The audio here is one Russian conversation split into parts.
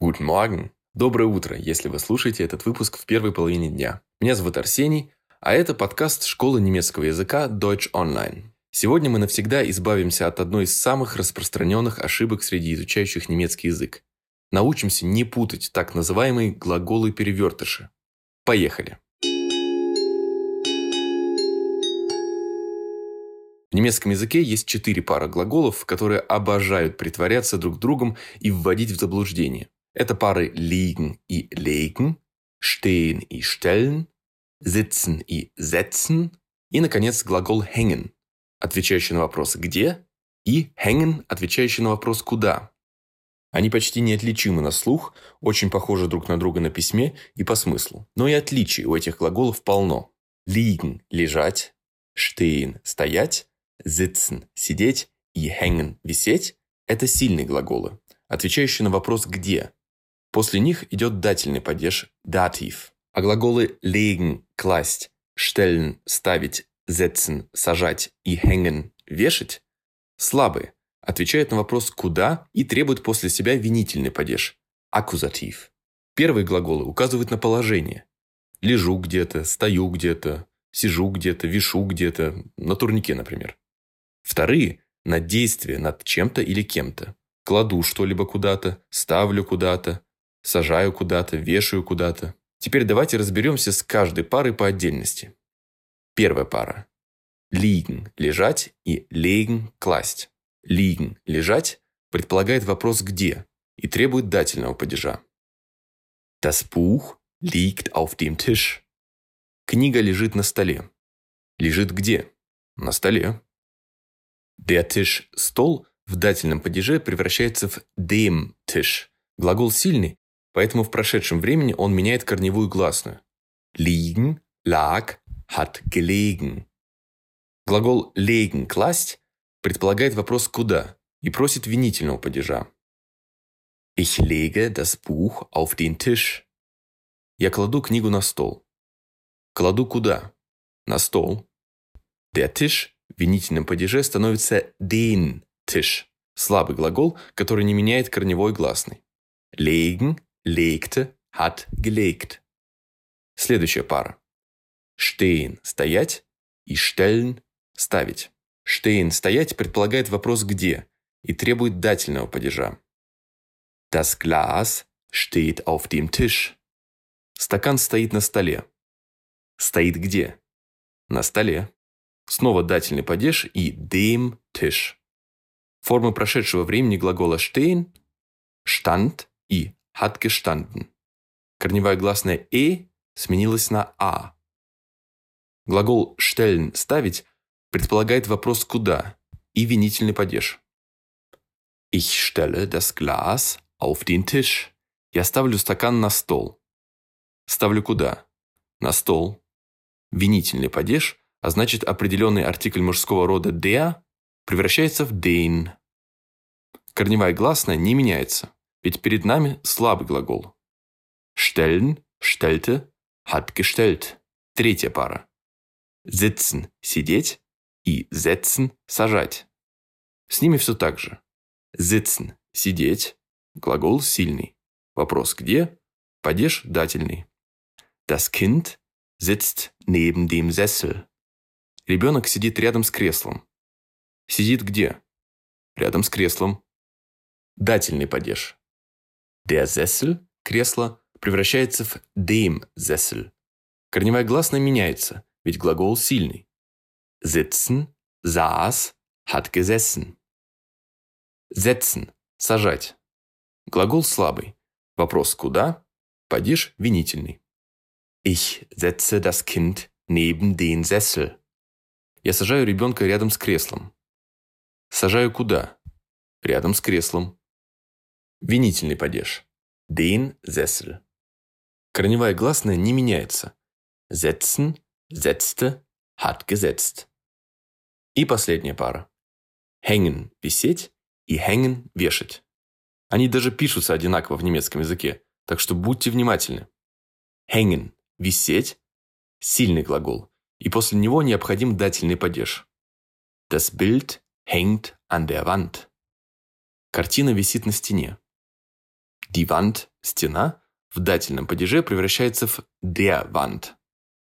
Guten Morgen. Доброе утро, если вы слушаете этот выпуск в первой половине дня. Меня зовут Арсений, а это подкаст школы немецкого языка Deutsch Online. Сегодня мы навсегда избавимся от одной из самых распространенных ошибок среди изучающих немецкий язык. Научимся не путать так называемые глаголы-перевертыши. Поехали! В немецком языке есть четыре пары глаголов, которые обожают притворяться друг другом и вводить в заблуждение. Это пары liegen и legen, stehen и stellen, sitzen и setzen и, наконец, глагол hängen, отвечающий на вопрос «где?» и hängen, отвечающий на вопрос «куда?». Они почти неотличимы на слух, очень похожи друг на друга на письме и по смыслу. Но и отличий у этих глаголов полно. Liegen – лежать, stehen – стоять, sitzen – сидеть и hängen – висеть – это сильные глаголы, отвечающие на вопрос «где?». После них идет дательный падеж dativ, а глаголы legen – класть, stellen – ставить, setzen – сажать и hängen – вешать – слабые, отвечают на вопрос «куда» и требуют после себя винительный падеж – аккузатив. Первые глаголы указывают на положение. Лежу где-то, стою где-то, сижу где-то, вишу где-то, на турнике, например. Вторые – на действие над чем-то или кем-то. Кладу что-либо куда-то, ставлю куда-то, сажаю куда-то, вешаю куда-то. Теперь давайте разберемся с каждой парой по отдельности. Первая пара. Liegen – лежать и legen – класть. Liegen – лежать предполагает вопрос «где» и требует дательного падежа. Das Buch liegt auf dem Tisch. Книга лежит на столе. Лежит где? На столе. Der Tisch – стол в дательном падеже превращается в dem Tisch. Глагол сильный, поэтому в прошедшем времени он меняет корневую гласную. Liegen, lag, hat gelegen. Глагол legen – класть предполагает вопрос «куда» и просит винительного падежа. Ich lege das Buch auf den Tisch. Я кладу книгу на стол. Кладу куда? На стол. Der Tisch в винительном падеже становится den Tisch. Слабый глагол, который не меняет корневой гласный. Legen, legte, hat gelegt. Следующая пара. Stehen – стоять и stellen – ставить. Stehen – стоять предполагает вопрос «где» и требует дательного падежа. Das Glas steht auf dem Tisch. Стакан стоит на столе. Стоит где? На столе. Снова дательный падеж и dem Tisch. Формы прошедшего времени глагола stehen – stand и hat gestanden. Корневая гласная «э» сменилась на «а». Глагол stellen – ставить предполагает вопрос «куда» и винительный падеж. Ich stelle das Glas auf den Tisch. Я ставлю стакан на стол. Ставлю куда? На стол. Винительный падеж, а значит определенный артикль мужского рода der превращается в den. Корневая гласная не меняется, ведь перед нами слабый глагол. Stellen, stellte, hat gestellt. Третья пара. Sitzen – сидеть, и setzen – сажать. С ними все так же. Sitzen – сидеть, глагол сильный. Вопрос где? Падеж дательный. Das Kind sitzt neben dem Sessel. Ребенок сидит рядом с креслом. Сидит где? Рядом с креслом. Дательный падеж. Der Sessel – кресло – превращается в dem Sessel. Корневая гласная меняется, ведь глагол сильный. Sitzen, saß, hat gesessen. Setzen – сажать. Глагол слабый. Вопрос «куда?» Падеж винительный. Ich setze das Kind neben den Sessel. Я сажаю ребенка рядом с креслом. Сажаю куда? Рядом с креслом. Винительный падеж. Den Sessel. Корневая гласная не меняется. Setzen, setzte, hat gesetzt. И последняя пара. Hängen – висеть и hängen – вешать. Они даже пишутся одинаково в немецком языке, так что будьте внимательны. Hängen – висеть – сильный глагол, и после него необходим дательный падеж. Das Bild hängt an der Wand. Картина висит на стене. Wand – стена, в дательном падеже превращается в der Wand.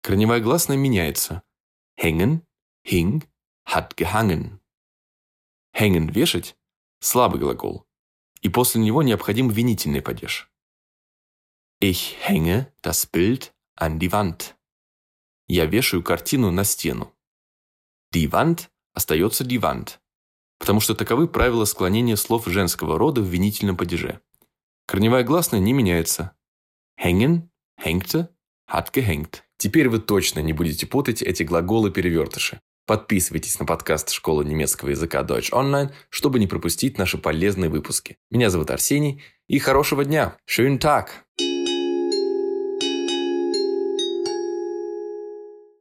Корневая гласная меняется. Hängen, hing, hat gehangen. Hängen – вешать – слабый глагол. И после него необходим винительный падеж. Ich hänge das Bild an die Wand. Я вешаю картину на стену. Die Wand остается die потому что таковы правила склонения слов женского рода в винительном падеже. Корневая гласная не меняется. Hängen, hängte, hat gehängt. Теперь вы точно не будете путать эти глаголы-перевертыши. Подписывайтесь на подкаст «Школа немецкого языка Deutsch Online», чтобы не пропустить наши полезные выпуски. Меня зовут Арсений, и хорошего дня! Schönen Tag!